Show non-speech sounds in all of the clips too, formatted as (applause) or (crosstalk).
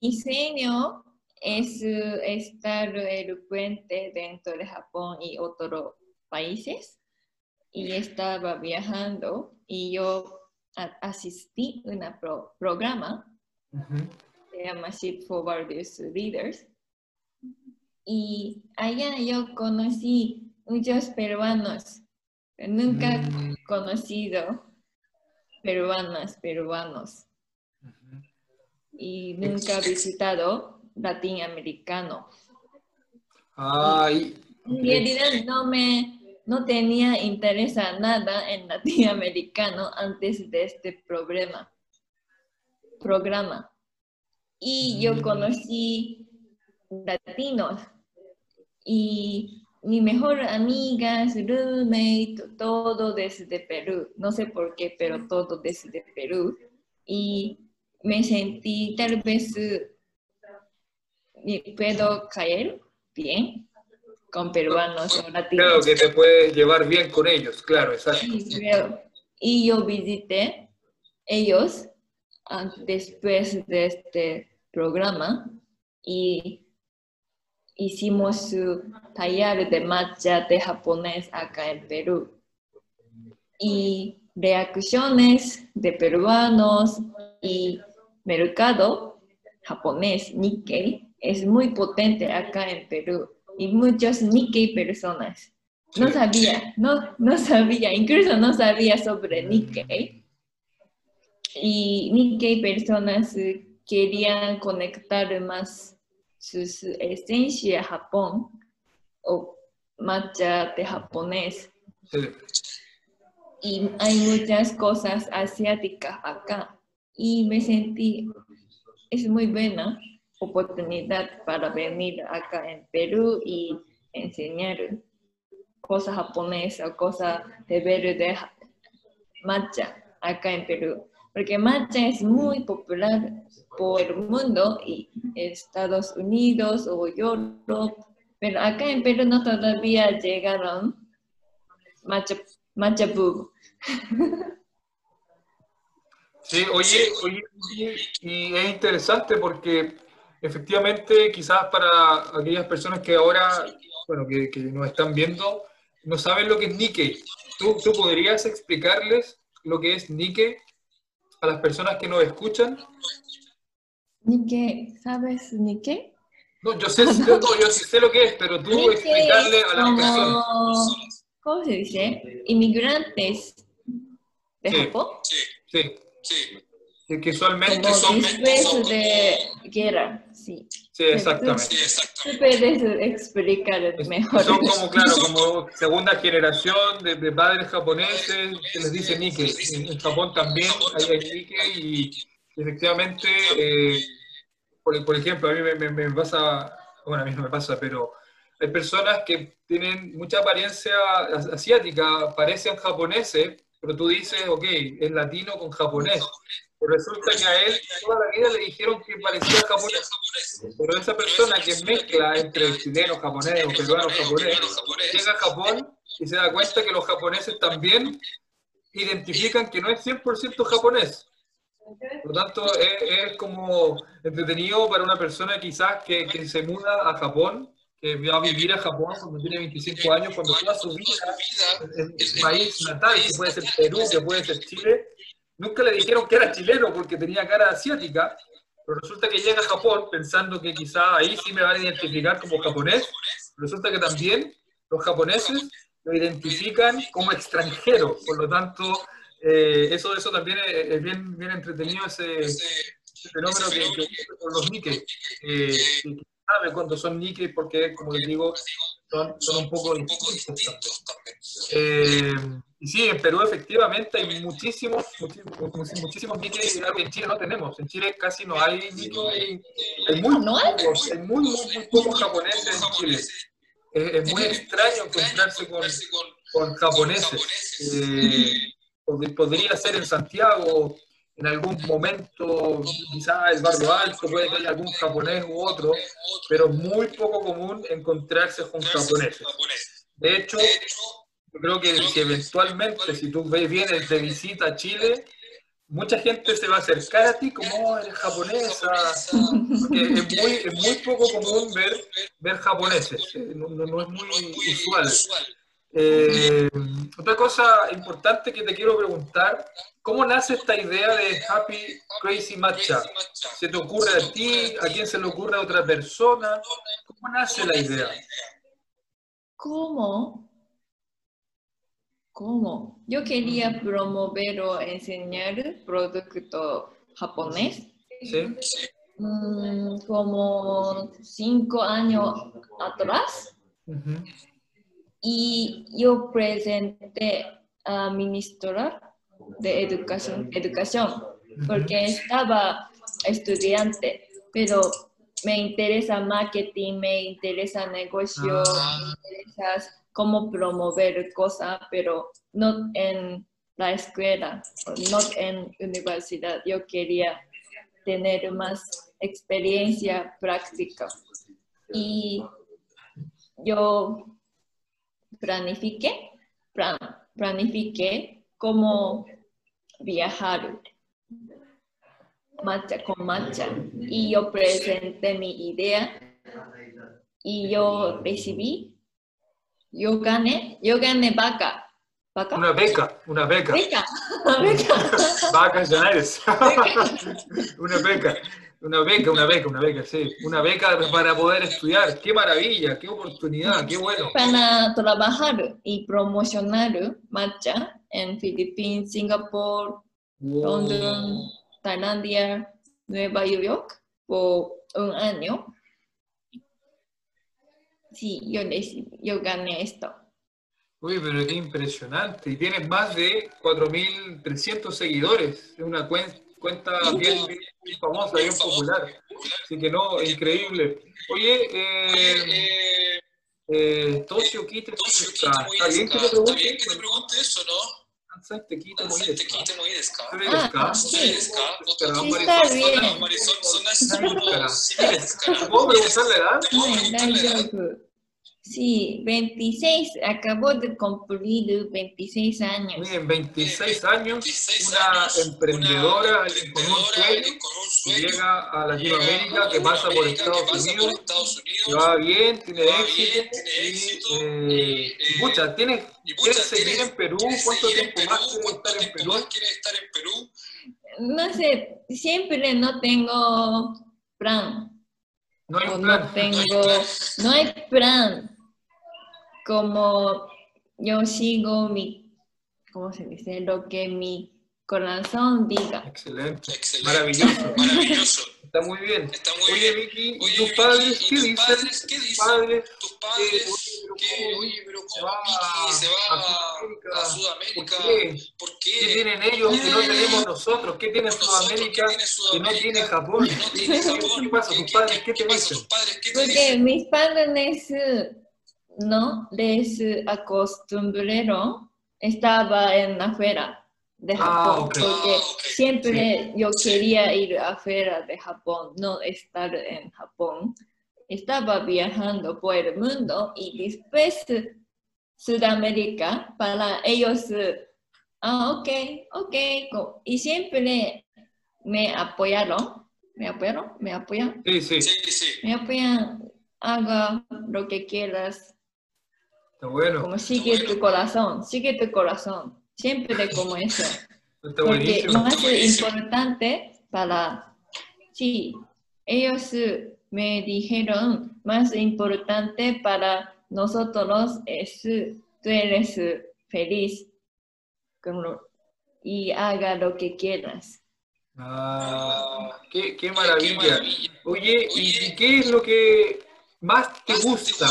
diseño es estar el puente dentro de Japón y otros países. Y estaba viajando y yo asistí a un programa, se llama Ship for Various Leaders. Y allá yo conocí muchos peruanos. Nunca he mm. conocido peruanas, peruanos. Y nunca he visitado latinoamericano. Ay. En realidad no me no tenía interés a nada en latinoamericano antes de este programa. programa. Y yo mm. conocí latinos y mi mejor amiga, roommate, todo desde Perú. No sé por qué, pero todo desde Perú. Y me sentí tal vez puedo caer bien con peruanos o latinos. Claro, que te puedes llevar bien con ellos, claro, exacto. y yo visité ellos después de este programa y hicimos su taller de matcha de japonés acá en Perú. Y reacciones de peruanos y mercado japonés Nikkei es muy potente acá en Perú y muchos Nikkei personas. No sabía, no, no sabía, incluso no sabía sobre Nikkei. Y Nikkei personas querían conectar más su esencia a Japón o matcha de japonés. Y hay muchas cosas asiáticas acá. Y me sentí, es muy buena oportunidad para venir acá en Perú y enseñar cosas japonesas, cosas de verde matcha acá en Perú. Porque matcha es muy popular por el mundo y Estados Unidos o Europa, pero acá en Perú no todavía llegaron matcha, matcha boom. (laughs) Sí, oye, oye, y es interesante porque efectivamente, quizás para aquellas personas que ahora, bueno, que, nos están viendo, no saben lo que es Nike. ¿Tú, ¿Tú, podrías explicarles lo que es Nike a las personas que nos escuchan? Nike, ¿sabes Nike? No, yo sé, (laughs) yo, yo sé lo que es, pero tú explicarle a las personas. ¿Cómo se dice? Inmigrantes de Japón. Sí, sí, sí. Que usualmente son... de guerra. Sí, sí exactamente. Tú puedes explicar mejor. Son como, claro, como segunda generación de, de padres japoneses que les dice Nikkei. En, Japón también hay, Nikkei y efectivamente, eh, por, por, ejemplo, a mí me, me, pasa, bueno, a mí no me pasa, pero hay personas que tienen mucha apariencia asiática, parecen japoneses, pero tú dices, ok, es latino con japonés. Pero resulta que a él toda la vida le dijeron que parecía japonés. Pero esa persona que mezcla entre chileno, japonés o peruano, japonés, llega a Japón y se da cuenta que los japoneses también identifican que no es 100% japonés. Por lo tanto, es, como entretenido para una persona quizás que, que, se muda a Japón, que va a vivir a Japón cuando tiene 25 años, cuando toda su vida en su país natal, que puede ser Perú, que puede ser Chile, nunca le dijeron que era chileno porque tenía cara asiática, pero resulta que llega a Japón pensando que quizá ahí sí me van a identificar como japonés. Resulta que también los japoneses lo identifican como extranjero, por lo tanto, eh, eso, eso también es, bien, bien entretenido ese, fenómeno que, que, con los Nikkei, eh, que sabe cuando son Nikkei porque, como les digo, son, son un poco distintos eh, y sí, en Perú efectivamente hay muchísimos, muchísimos, muchísimos Nikkei que en Chile no tenemos. En Chile casi no hay Nikkei, hay muy pocos, hay muy, muy, pocos japoneses en Chile. Es, muy extraño encontrarse con, con japoneses. Eh, podría ser en Santiago, en algún momento, quizás el barrio alto, puede que haya algún japonés u otro, pero muy poco común encontrarse con japoneses. De hecho, yo creo que eventualmente, si tú vienes de visita a Chile, mucha gente se va a acercar a ti como oh, eres japonesa, porque es muy, es muy poco común ver, ver japoneses, eh, no, no, es muy usual. Eh, otra cosa importante que te quiero preguntar, ¿cómo nace esta idea de Happy Crazy Matcha? ¿Se te ocurre a ti? ¿A quién se le ocurre a otra persona? ¿Cómo nace la idea? ¿Cómo? ¿Cómo? Yo quería promover o enseñar producto japonés. Sí. Mm, como cinco años atrás. Y yo presenté a ministra de educación, educación porque estaba estudiante, pero me interesa marketing, me interesa negocio, ah. me interesa cómo promover cosas, pero no en la escuela, no en universidad. Yo quería tener más experiencia práctica. Y yo planifiqué, plan, planifiqué cómo viajar marcha con marcha y yo presenté mi idea y yo recibí yo gané, yo gané vaca. ¿Vaca? Una beca, una beca. Beca. (laughs) Vaca ya eres. (laughs) una beca, una beca, una beca, una beca, sí. Una beca para poder estudiar. Qué maravilla, qué oportunidad, qué bueno. Para trabajar y promocionar marcha en Filipinas, Singapur, London, Tailandia, Nueva York por un año sí, yo, yo gané esto. Uy, pero qué impresionante. Y tienes más de 4.300 seguidores. Es una cuenta, cuenta bien, bien famosa, bien popular. Así que no, increíble. Oye, eh, eh, eh Tocio está, ¿está bien que te pregunte, te? Te muy desca. Te desca. Está bien. Te? Sí, 26, acabo de cumplir 26 años. Miren, 26 años, 26 años una emprendedora, una emprendedora con, un con un sueño, llega a Latinoamérica, que pasa, por Estados, que pasa Unidos, por Estados, Unidos, que va bien, tiene va éxito, bien, tiene éxito, y, eh, muchas, tiene, y muchas, eh, eh, seguir en Perú, ¿cuánto tiempo, más, cuánto estar quieres estar en Perú? No sé, siempre no tengo plan. No hay plan. No tengo, no hay plan como yo sigo mi, ¿cómo se dice? Lo que mi corazón diga. Excelente, Excelente. maravilloso, (laughs) maravilloso. Está muy bien. Está muy oye, bien. Vicky, ¿y tus padres qué dicen? Padres, ¿qué dicen? Padres, tus padres, que, oye, pero como Vicky se va a Sudamérica, ¿por qué? ¿Por qué? ¿Qué tienen ellos que no tenemos nosotros? ¿Qué tiene Sudamérica que no tiene Japón? ¿Qué pasa? ¿Tus padres qué te dicen? Porque mis padres no les acostumbraron, estaba en afuera de ah, Japón, porque siempre yo quería ir afuera de Japón, no estar en Japón. Estaba viajando por el mundo y después Sudamérica, para ellos, ah, ok, ok, y siempre me apoyaron, me apoyaron, me apoyan. Sí, sí, sí, sí. Me apoyan, haga lo que quieras, Está bueno. Como sigue tu corazón, sigue tu corazón. Siempre como (laughs) eso. Está Porque más importante para, sí, ellos me dijeron, más importante para nosotros es, tú eres feliz y haga lo que quieras. Ah, qué, qué, maravilla. Oye, ¿y qué es lo que más te gusta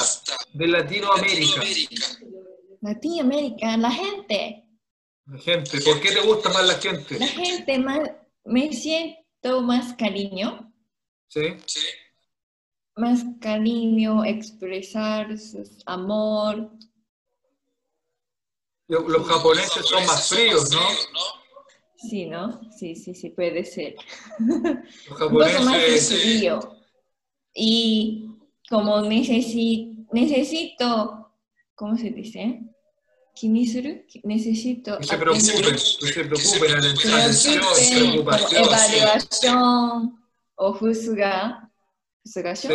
de Latinoamérica? Latinoamérica, la gente. La gente, ¿por qué te gusta más la gente? La gente, más, me siento más cariño. Sí. Sí. Más cariño, expresar su amor. Los japoneses son más fríos, ¿no? Sí, ¿no? Sí, sí, sí, puede ser. Los japoneses... Un poco más frío. Y como necesi necesito, ¿cómo se dice? Kinisuru, necesito. Que se preocupen, que se preocupen, atención, preocupación. Evaluación o fusuga. ¿Fusuga? Sí.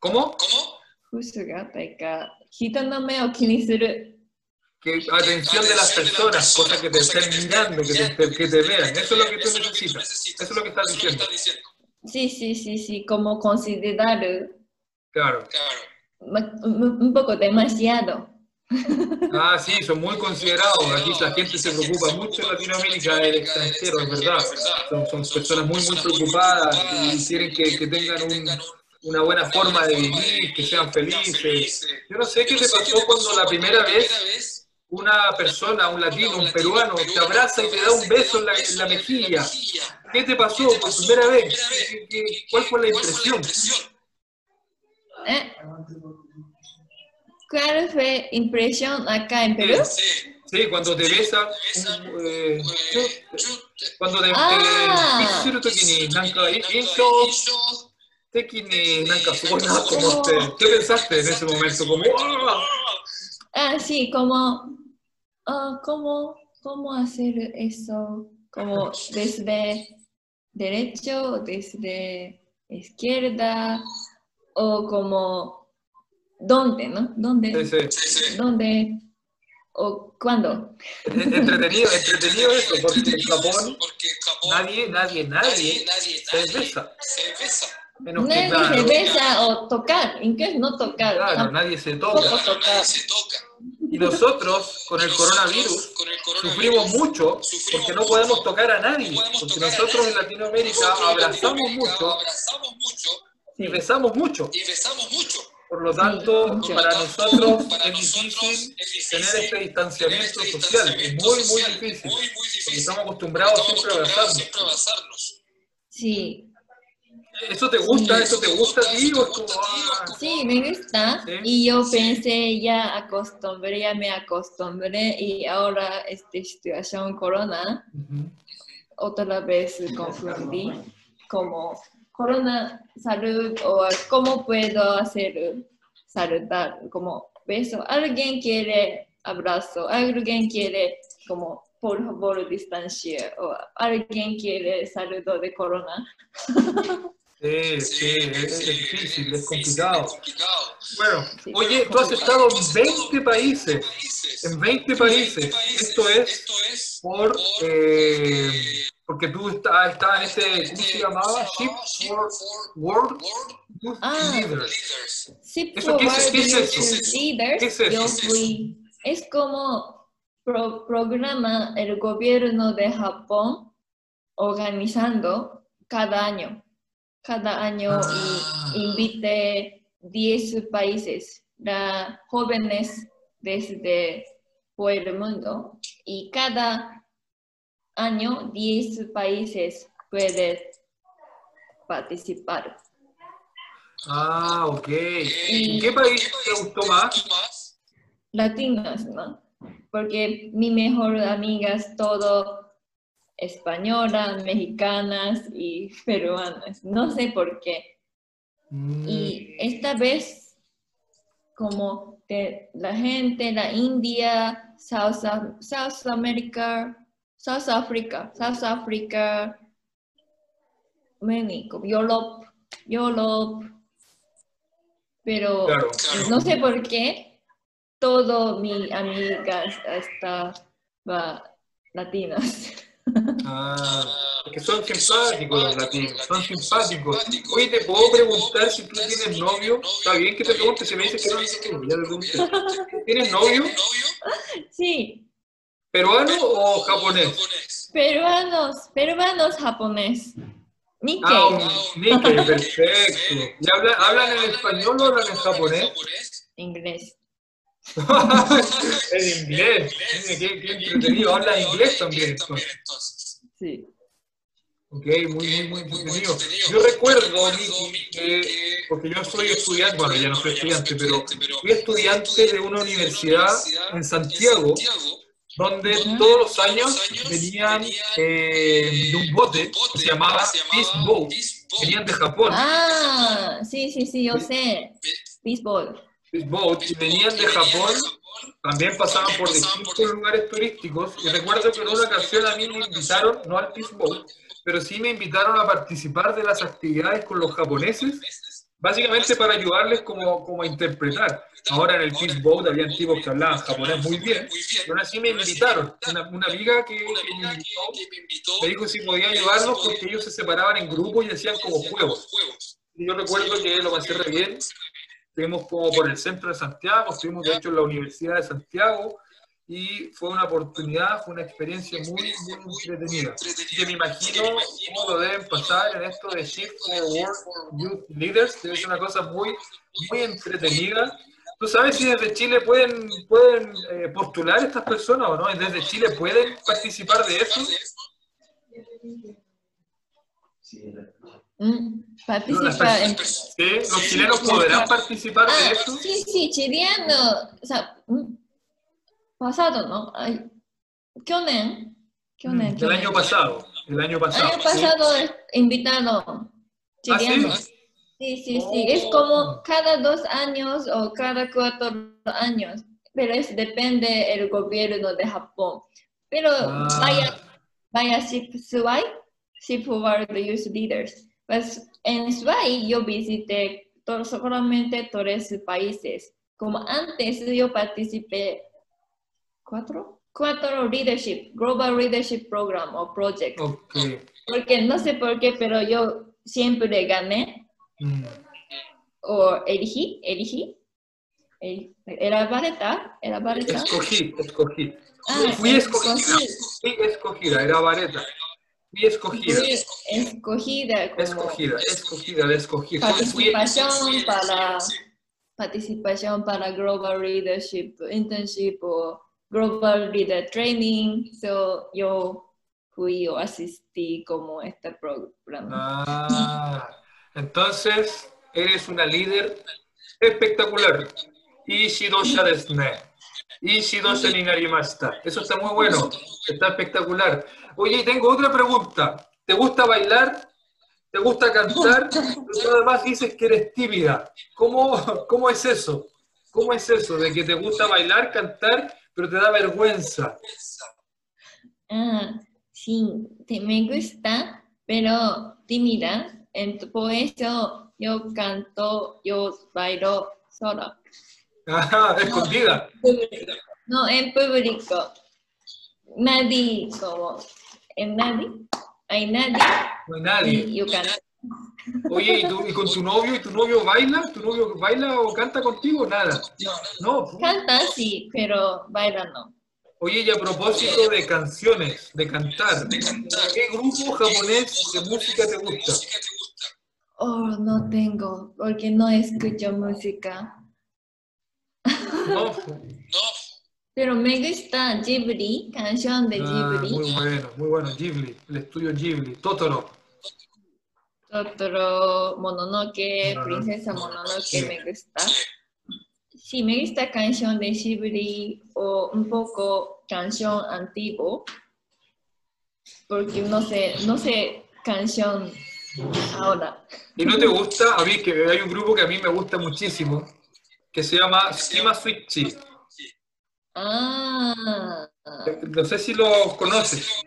¿Cómo? ¿Cómo? Fusuga, taika. O kinisuru. Que atención de las personas, cosa que te estén mirando, que te, vean. Eso es lo que tú necesitas. Eso es lo que estás diciendo. Sí, sí, sí, sí. Como considerar Claro. un poco demasiado. Ah, sí, son muy considerados. Aquí la gente se preocupa mucho en Latinoamérica del extranjero, es verdad. Son, son personas muy, muy preocupadas y quieren que, que tengan un- una buena forma de vivir, que sean felices. Yo no sé qué te pasó cuando la primera vez una persona, un latino, un peruano, te abraza y te da un beso en la, en la mejilla. ¿Qué te pasó por primera vez? ¿Qué- qué- ¿Cuál fue la impresión? ¿Eh? ¿Cuál fue impresión acá en Perú? Eh, sí, cuando te besan, eh, cuando te ah. te ¿Qué pensaste en ese momento? Como ah, ah sí, como ah, cómo cómo hacer eso como desde derecho, desde izquierda, o como, ¿dónde, no? ¿Dónde? Sí, sí. ¿Dónde? ¿O cuándo? Entretenido, entretenido eso, porque en Japón nadie, nadie, nadie se besa. Menos que Nadie claro, se besa o tocar, incluso no tocar, claro, nadie se toca. tocar. Y nosotros, con el coronavirus, sufrimos mucho porque no podemos tocar a nadie. Porque nosotros en Latinoamérica abrazamos mucho y besamos mucho. y besamos mucho. Por lo tanto, mucho. para nosotros Para es nosotros difícil es difícil tener este tener distanciamiento este social. Es muy, muy difícil. Muy, muy Porque difícil. estamos acostumbrados Estamos siempre a acostumbrados abrazarnos. siempre a abrazarnos. Sí, ¿Eso te gusta? Sí. ¿Eso te gusta a ti? ¿O es como, ah, Sí, me gusta. Sí. Y yo pensé, ya acostumbré, ya me acostumbré. Y ahora, esta situación corona, otra vez confundí. Como corona, salud, o cómo puedo hacer saludar, como beso. Alguien quiere abrazo, alguien quiere como por favor distancia, o alguien quiere saludo de corona. (laughs) Sí, sí, es, difícil, es complicado. Bueno, oye, tú has estado en 20 países. En 20 países. Esto es Esto es por. eh, porque tú estás estás en este. ¿Cómo se llamaba? Ship for World Youth Ah. Leaders. Sí, ¿Eso qué es- qué es Youth eso? Leaders, ¿Qué es eso? yo fui, es como pro- programa el gobierno de Japón organizando cada año, cada año Ah. y invite 10 países, la jóvenes desde por el mundo y cada año 10 países pueden participar. Ah, ok. ¿Y qué país te gustó más? latinas, ¿no? Porque mi mejor amiga es todo española, mexicanas y peruanas. No sé por qué. Mm, Y esta vez, como de la gente, la India, South, South America, South Africa, South Africa, many, Europe, Europe, pero Claro. no sé por qué todo mi amigas estaban latinas. (laughs) Ah, porque son simpáticos los latinos, son simpáticos. Oye, ¿te puedo preguntar si tú tienes novio? Está bien que te pregunte, si me dices que no, ya te pregunté. ¿Tienes novio? Sí, ¿Peruano o japonés? Peruanos, peruanos japonés. Nikkei. Ah, un Nikkei, perfecto. ¿Y hablan, hablan en español o hablan en japonés? inglés. (laughs) en inglés. Qué, qué entretenido. Habla inglés también. entonces. entonces. Sí. Ok, muy, muy, muy entretenido. Yo recuerdo, Miki, que, porque yo soy estudiante, bueno, ya no soy estudiante, pero fui estudiante de una universidad en Santiago, donde todos los años venían eh, de un bote que se llamaba Peace Boat. Venían de Japón. Ah, sí, sí, sí, yo sé. Baseball. Fishboat y venían de Japón, también pasaban por distintos lugares turísticos. Y recuerdo que en una ocasión a mí me invitaron, no al Fishboat, pero sí me invitaron a participar de las actividades con los japoneses básicamente para ayudarles como, como a interpretar. Ahora en el Fishboat habían tipos que hablaban japonés muy bien, pero así me invitaron. Una, una amiga que, me invitó me dijo si podía ayudarlos porque ellos se separaban en grupos y hacían como juegos. Y yo recuerdo que lo pasé re bien. Estuvimos como por el centro de Santiago, estuvimos de hecho en la Universidad de Santiago, y fue una oportunidad, fue una experiencia muy, muy entretenida. Que me imagino cómo lo deben pasar en esto de Shift for World Youth Leaders, debe ser una cosa muy, muy entretenida. ¿Tú sabes si desde Chile pueden, pueden eh, postular estas personas o no? ¿Desde Chile pueden participar de eso? Mm, participa en... ¿Sí? ¿Los chilenos podrán participar de Ah, eso? sí, sí, chileno. O sea, mm, pasado, ¿no? Ay, ¿Qué nen? ¿Qué nen? Mm, ¿Qué el año pasado. El año pasado. El año pasado sí. ¿Ah, sí? Sí, sí, oh. Es como cada dos años o cada cuatro años, pero es depende el gobierno de Japón. Pero ah. vaya, vaya Shifuai, Shifu were the youth leaders. Pues en Suai yo visité solamente tres países. Como antes yo participé cuatro, cuatro leadership, Global Leadership Program o Project. Porque no sé por qué, pero yo siempre gané Mm. o elegí, elegí. El- Era vareta, era vareta. Escogí, escogí. Ah, Fui escogida. escogí. Fui escogida, era vareta. Fui escogida. Fui escogida como Escogida, escogida, participación para participación para Global Leadership Internship o Global Leader Training. So, yo fui o asistí como este programa. Ah, entonces, eres una líder espectacular. Ishidosha desne. Ishidosha ni narimashita. Eso está muy bueno. Está espectacular. Oye, tengo otra pregunta. ¿Te gusta bailar? ¿Te gusta cantar? Pero además dices que eres tímida. ¿Cómo, ¿Cómo es eso? ¿Cómo es eso de que te gusta bailar, cantar, pero te da vergüenza? Ah, sí, te- me gusta, pero tímida. Ent- por eso yo canto, yo bailo sola. Ajá, escondida. No, en público. Nadie, como, en nadie, hay nadie No hay nadie. y yo canto. Oye, ¿y, tú- y con tu novio? ¿Y tu novio baila? ¿Tu novio baila o canta contigo? Nada. No. Canta sí, pero baila no. Oye, y a propósito de canciones, de cantar, ¿qué grupo japonés de música te gusta? Oh, no tengo, porque no escucho música. No, Pero me gusta Ghibli, canción de Ah, Ghibli. muy bueno, muy bueno. Ghibli, el estudio Ghibli, Totoro. Totoro, Mononoke. Princesa Mononoke Sí. me gusta. Sí, me gusta canción de Ghibli o un poco canción antiguo. Porque no sé, no sé canción ahora. ¿Y no te gusta? A mí, que hay un grupo que a mí me gusta muchísimo, que se llama Skima Switchi. Ah, No sé si lo conoces.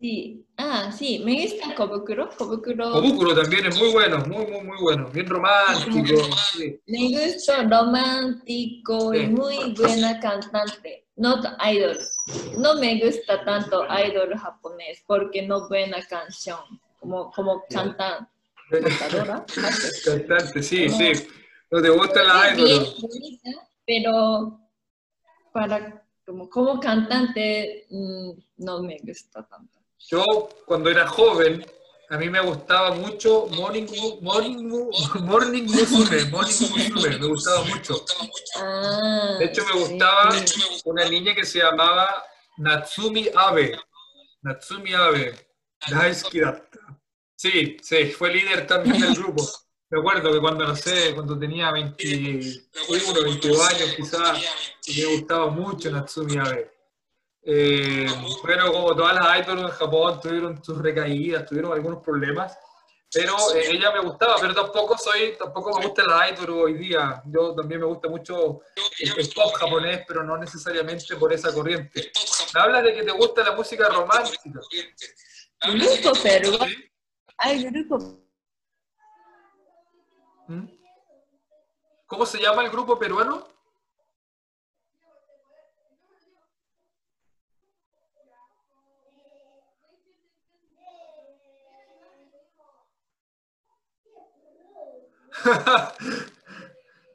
Sí. Ah, sí, me gusta Kobukuro. Kobukuro. Obúculo también es muy bueno, muy, muy, muy bueno. Bien romántico. sí. Me gusta romántico y Sí. muy buena cantante. No idol. No me gusta tanto idol japonés porque no buena canción. Como, como cantan. Cantadora. (laughs) Cantante, sí, sí. ¿No te gusta la bien idol? bonita, pero para como, como cantante mm, no me gusta tanto. Yo, cuando era joven, a mí me gustaba mucho Morning, Morning, (laughs) Morning Musume, Morning Musume, me gustaba mucho. Ah, De hecho, me gustaba una niña que se llamaba Natsumi Abe. Natsumi Abe. Daisuki. Sí, sí, fue líder también del grupo. Me acuerdo que cuando, no sé, cuando tenía 21, 22 años quizás, me gustaba mucho Natsumi Abe. Eh, bueno, como todas las idols en Japón tuvieron sus recaídas, tuvieron algunos problemas, Pero eh, ella me gustaba, pero tampoco soy, tampoco me gusta el idol hoy día. Yo también me gusta mucho el, pop japonés, pero no necesariamente por esa corriente. Me hablas de que te gusta la música romántica. Grupo peruano. Hay grupo. ¿Cómo se llama el grupo peruano?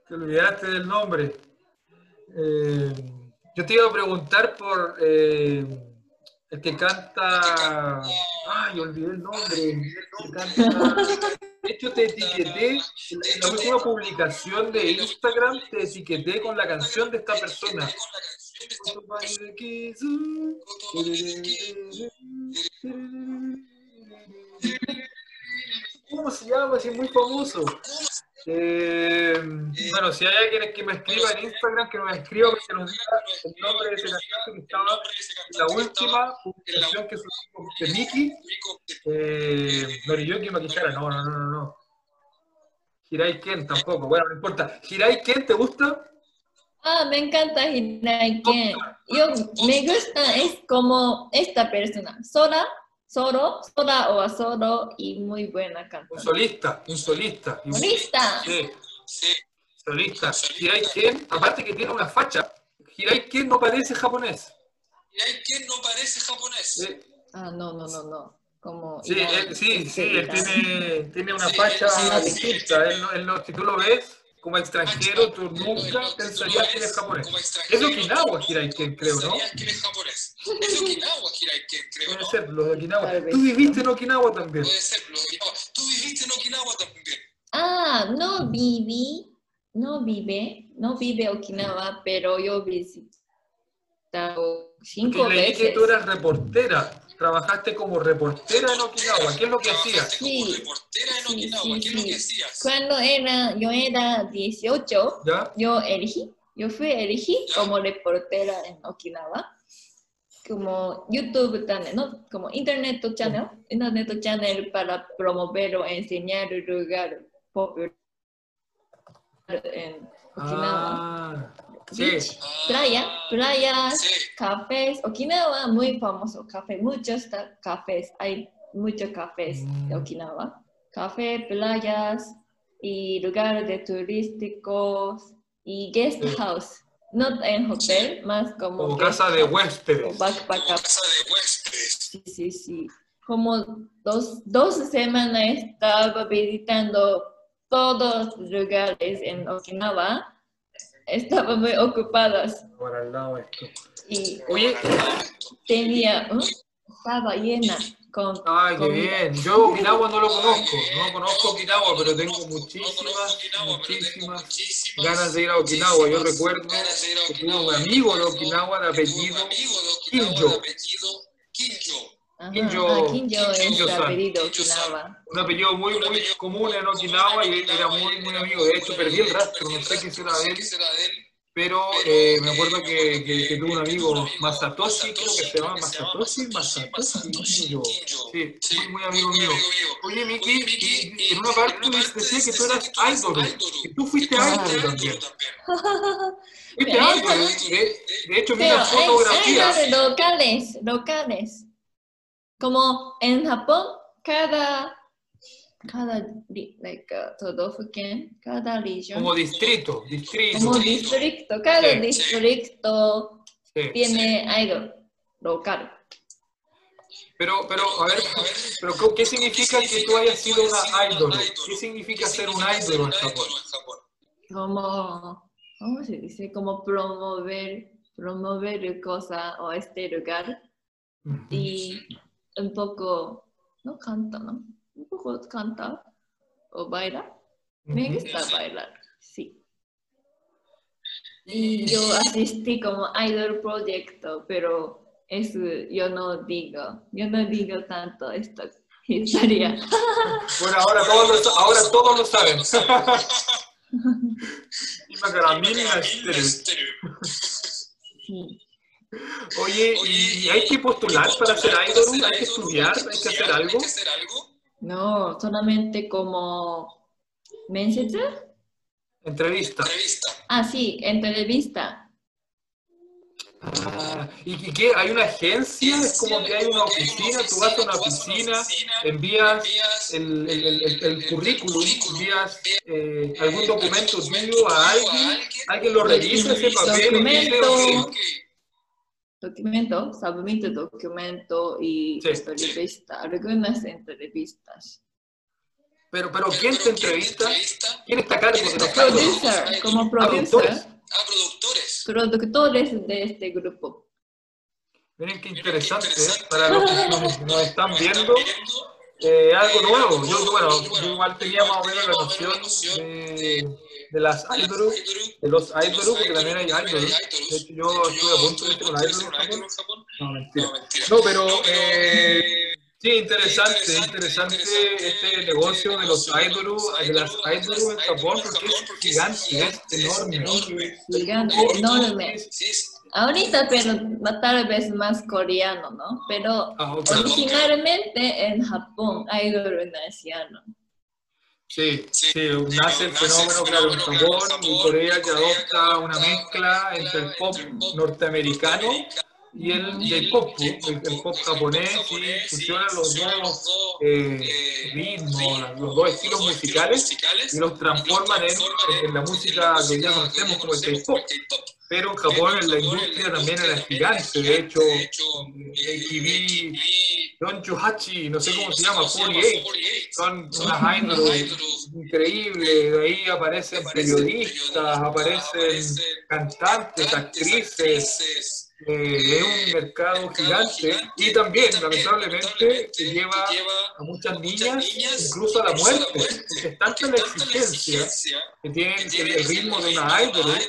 Te olvidaste del nombre. Eh, yo te iba a preguntar por eh, el que canta. Ay, olvidé el nombre. De hecho, te etiqueté en la última publicación de Instagram, te etiqueté con la canción de esta persona. ¿Cómo se llama? Si es muy famoso. Eh, bueno, si hay alguien que me escriba en Instagram, que me escriba porque nos diga el nombre de ese cantante que estaba en la última publicación que subimos de Miki. Eh, Noriyuki Makishara, no, no, no, no. Hirai Ken tampoco, bueno, no importa. ¿Hirai Ken te gusta? Ah, me encanta Hirai Ken. Yo, me gusta, es como esta persona, Sora Solo, sola o a solo y muy buena cantante. Un solista, un solista. ¿Solista? Sí, sí, solista. Hirai Ken, aparte que tiene una facha, Hirai Ken no parece japonés. Hirai Ken no parece japonés. Ah, no, no, no, no. Como sí, él, sí, sí, él tiene, tiene una facha distinta. Él, él, si tú lo ves, como extranjero, tú nunca pensarías que eres japonés. Es Okinawa Hiraiken, creo, ¿no? Es Okinawa Hiraiken, creo. Puede ser, los de Okinawa. Tú viviste en Okinawa también. Puede ser, los de Okinawa. Tú viviste en Okinawa también. Ah, no viví, no vive, no vive Okinawa, pero yo visité cinco veces. que tú eras reportera trabajaste como reportera en Okinawa. ¿Qué es lo que hacías? Sí, reportera en sí, Okinawa. sí, ¿Qué es lo sí. que hacías? Cuando era, yo era 18, ¿Ya? yo elegí, yo fui elegí como reportera en Okinawa, como YouTube channel, ¿no? Como Internet channel, Internet channel para promover o enseñar el lugar popular en Okinawa. Ah, sí. Playa, playas, Sí. cafés. Okinawa muy famoso, café, muchos cafés, hay muchos cafés de Mm. Okinawa. Café, playas y lugares de turísticos y guest house. No en hotel, más como, Como casa de huéspedes. backpacker. Casa de huéspedes. Sí, sí, sí. Como dos, dos semanas estaba visitando todos los lugares en Okinawa. Estaba muy ocupadas Por al lado esto. y Oye, tenía, ¿eh? estaba llena con ay, qué comida. bien. Yo Okinawa no lo conozco. No conozco Okinawa, pero tengo muchísimas, muchísimas ganas de ir a Okinawa. Yo recuerdo que tuve un amigo de Okinawa de apellido Kinjo. Kinjo. Ajá, Kinjo- ah, Kinjo es apellido. Okinawa. un apellido muy, muy común en Okinawa y era muy, muy amigo. De hecho, perdí el rastro, no sé qué será de él, pero eh, me acuerdo que, que, que tuve un amigo, Masatoshi, creo que se llama Masatoshi, Masatoshi Kinjo. Sí, muy, muy amigo mío. Oye, Miki, en una parte decía que tú eras idol, que tú fuiste Ah. idol también. (laughs) Fuiste idol, de, de hecho, fotografías. hay locales, locales. Como en Japón, cada, cada, like, uh, cada región, Como distrito, distrito. como distrito, cada Sí. distrito Sí. tiene idol local. Pero, pero, a ver, pero ¿qué significa que tú hayas sido una idol? ¿Qué significa ser un idol en Japón? Como, ¿cómo se dice? Como promover, promover cosa o este lugar y un poco, ¿no? Canta, ¿no? Un poco canta o baila. Me gusta bailar, sí. Y yo asistí como Idol Proyecto, pero eso yo no digo, yo no digo tanto esto historia. Bueno, ahora todos lo, ahora todos lo saben. (laughs) Sí. Oye, ¿y hay que postular para ser idol? ¿Hay que estudiar? ¿Hay que hacer algo? No, solamente como mensetsu. Entrevista. Ah, sí, entrevista. Ah, ¿Y, qué? ¿Hay una agencia? ¿Es como que hay una oficina? Tú vas a una oficina, envías el, el, el, el- el currículum, envías eh, algún documento tuyo a alguien, alguien lo revisa ese papel y dice, Documento. Documento, submit documento y Sí. entrevista. Algunas entrevistas. pero, pero ¿quién te entrevista? ¿Quién está a cargo de los Producer, como Productores. producer, Ah, productores. productores de este grupo. Miren qué interesante, ¿eh? para los que nos, nos están viendo, eh, algo nuevo. Yo, bueno, yo igual tenía más o menos la noción de, de las idols, de los idols, porque también hay idols. De hecho, yo estuve a punto de ir con idols en Japón. No, mentira. No. No, pero eh, sí, interesante, interesante este negocio de los idols, de las idols en Japón, porque es gigante, es enorme. Gigante, enorme. Ahorita, pero tal vez más coreano, ¿no? Pero Ah, originalmente en Japón, idol naciano. Sí, sí, nace el fenómeno, claro, en Japón y Corea que adopta una mezcla entre el pop norteamericano y el J-pop, el, el pop japonés, y fusionan los dos eh, ritmos, los dos estilos musicales y los transforman en, en la música que ya conocemos como el J-pop. Pero en Japón en la industria también era gigante, de hecho, AKB, Don Hachi, no sé cómo se llama, 48, son unas idols increíbles, de ahí aparecen periodistas, aparecen cantantes, actrices, eh, es un mercado gigante. y también, lamentablemente, que lleva a muchas niñas incluso a la muerte, porque es tanta la exigencia que tienen el, el ritmo de una idol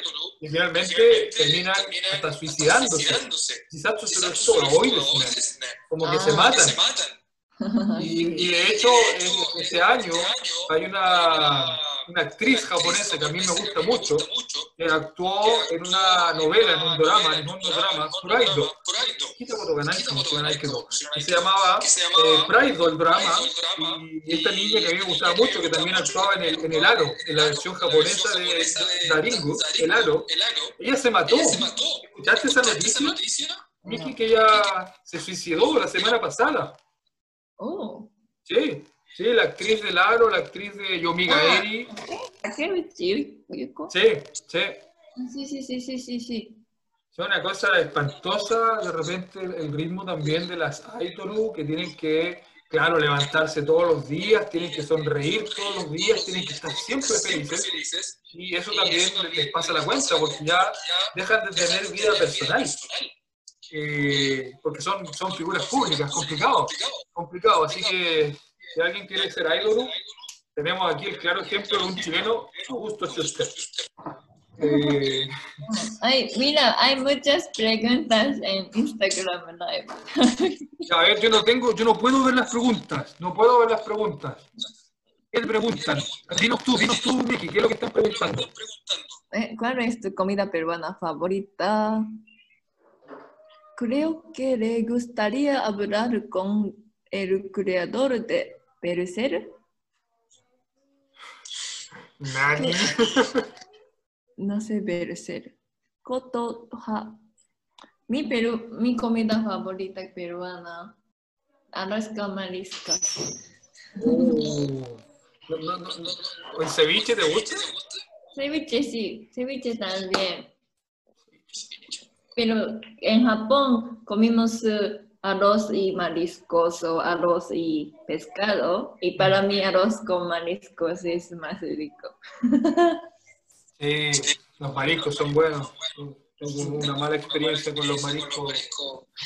y finalmente terminan hasta suicidándose. Quizás se lo hizo hoy, como que se Ah. matan. Y, y de hecho, en- este año hay una, una actriz japonesa que a mí me gusta mucho, que actuó en una novela, en un drama, en un drama, llama, que se llamaba eh, Praido, el drama, y esta niña que a mí me gustaba mucho, que también actuaba en el, en el Aro, en la versión japonesa de Daringu, el Aro, ella se mató. ¿Escuchaste esa noticia? Miki, que ella se suicidó la semana pasada. Oh, Sí, sí, la actriz del Aro, la actriz de Yomiga Eri. Takeuchi Yuko. Sí, sí. Sí, sí, sí, sí, sí, sí. Es una cosa espantosa, de repente el, ritmo también de las idols que tienen que, claro, levantarse todos los días, tienen que sonreír todos los días, tienen que estar siempre felices. Y eso también les pasa la cuenta, porque ya dejan de tener vida personal. Eh, porque son, son figuras públicas, complicado, complicado. Así que si alguien quiere ser idol, tenemos aquí el claro ejemplo de un chileno, Augusto Schuster. Eh, Ay, mira, hay muchas preguntas en Instagram Live. a ver, yo no tengo, yo no puedo ver las preguntas, no puedo ver las preguntas. ¿Qué te preguntan? Dinos tú, dinos tú, Miki, ¿qué es lo que están preguntando? Eh, ¿Cuál es tu comida peruana favorita? Creo que le gustaría hablar con el creador de Berserk. Nani. (laughs) No sé Berserk. Koto ha. Mi, Perú, mi comida favorita peruana. Arroz con mariscos. Oh. No, no, no, no. ¿El ceviche te gusta? Ceviche sí, ceviche también. Pero en Japón comimos eh, arroz y mariscos o arroz y pescado. Y para mí arroz con mariscos es más rico. Sí, los mariscos son buenos. Tengo una mala experiencia con los mariscos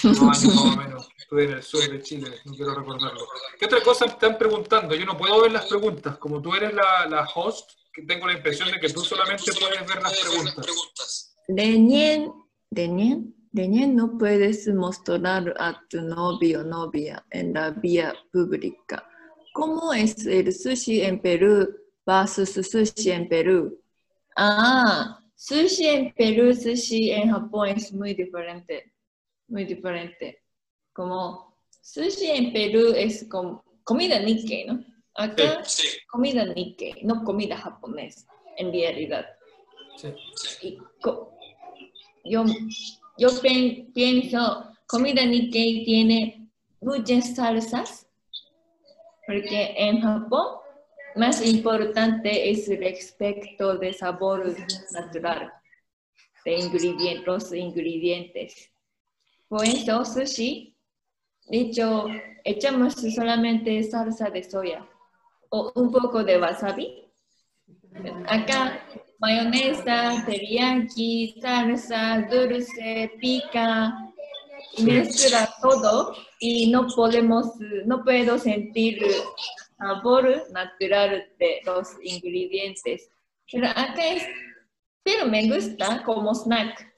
años más o menos. Estuve en el sur de Chile, no quiero recordarlo. ¿Qué otra cosa me están preguntando? Yo no puedo ver las preguntas. Como tú eres la, la host, que tengo la impresión de que tú solamente puedes ver las preguntas. Leñen, Leñen, Leñen no puedes mostrar a tu novio o novia en la vía pública. ¿Cómo es el sushi en Perú versus sushi en Perú? Ah, sushi en Perú, sushi en Japón es muy diferente, muy diferente. Como sushi en Perú es como, comida Nikkei, ¿no? Acá, Sí. comida Nikkei, no comida japonesa, en realidad. Sí. Y yo, yo pienso, comida Nikkei tiene muchas salsas, porque en Japón más importante es el aspecto de sabor natural de ingredientes, los ingredientes. Por eso, sushi, de hecho, echamos solamente salsa de soya o un poco de wasabi. Acá, mayonesa, teriyaki, salsa, dulce, pica, mezcla todo y no podemos, no puedo sentir sabor natural de los ingredientes. Pero acá es, pero me gusta como snack.